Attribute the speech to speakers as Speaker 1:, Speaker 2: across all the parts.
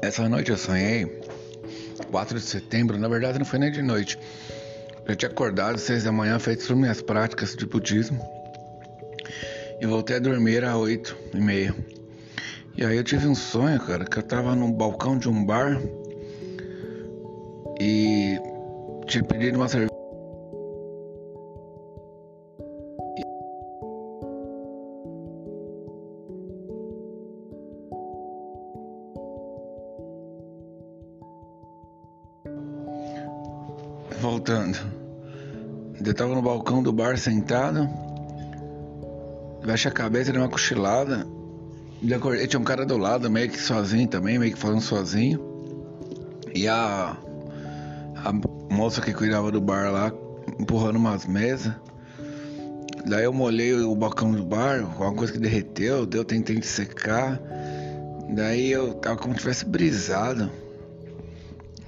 Speaker 1: Essa noite eu sonhei, 4 de setembro, na verdade não foi nem de noite. Eu tinha acordado às 6 da manhã, feito as minhas práticas de budismo. E voltei a dormir às 8 e meia. E aí eu tive um sonho, cara, que eu tava no balcão de um bar e tinha pedido uma cerveja. Voltando. Eu tava no balcão do bar sentado. Baixa a cabeça, deu uma cochilada. Acordei, tinha um cara do lado, meio que sozinho também, meio que falando sozinho. E a, a moça que cuidava do bar lá, empurrando umas mesas. Daí eu molhei o balcão do bar, alguma coisa que derreteu, deu, tentei secar. Daí eu tava como se tivesse brisado.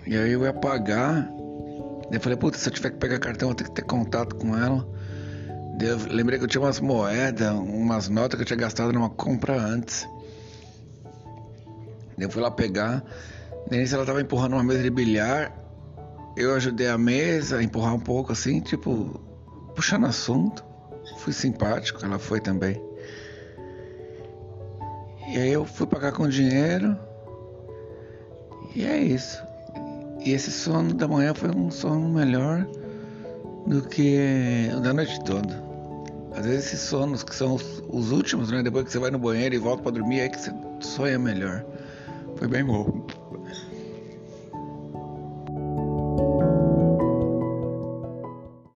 Speaker 1: E aí eu ia apagar. Eu falei, puta, se eu tiver que pegar cartão, vou ter que ter contato com ela. Lembrei que eu tinha umas moedas, umas notas que eu tinha gastado numa compra antes. Eu fui lá pegar. Daí ela tava empurrando uma mesa de bilhar. Eu ajudei a mesa a empurrar um pouco assim, tipo, puxando assunto. Fui simpático, ela foi também. E aí eu fui pagar com dinheiro. E é isso. E esse sono da manhã foi um sono melhor do que o da noite toda. Às vezes esses sonos que são os, os últimos, né? Depois que você vai no banheiro e volta para dormir, é que você sonha melhor. Foi bem bom.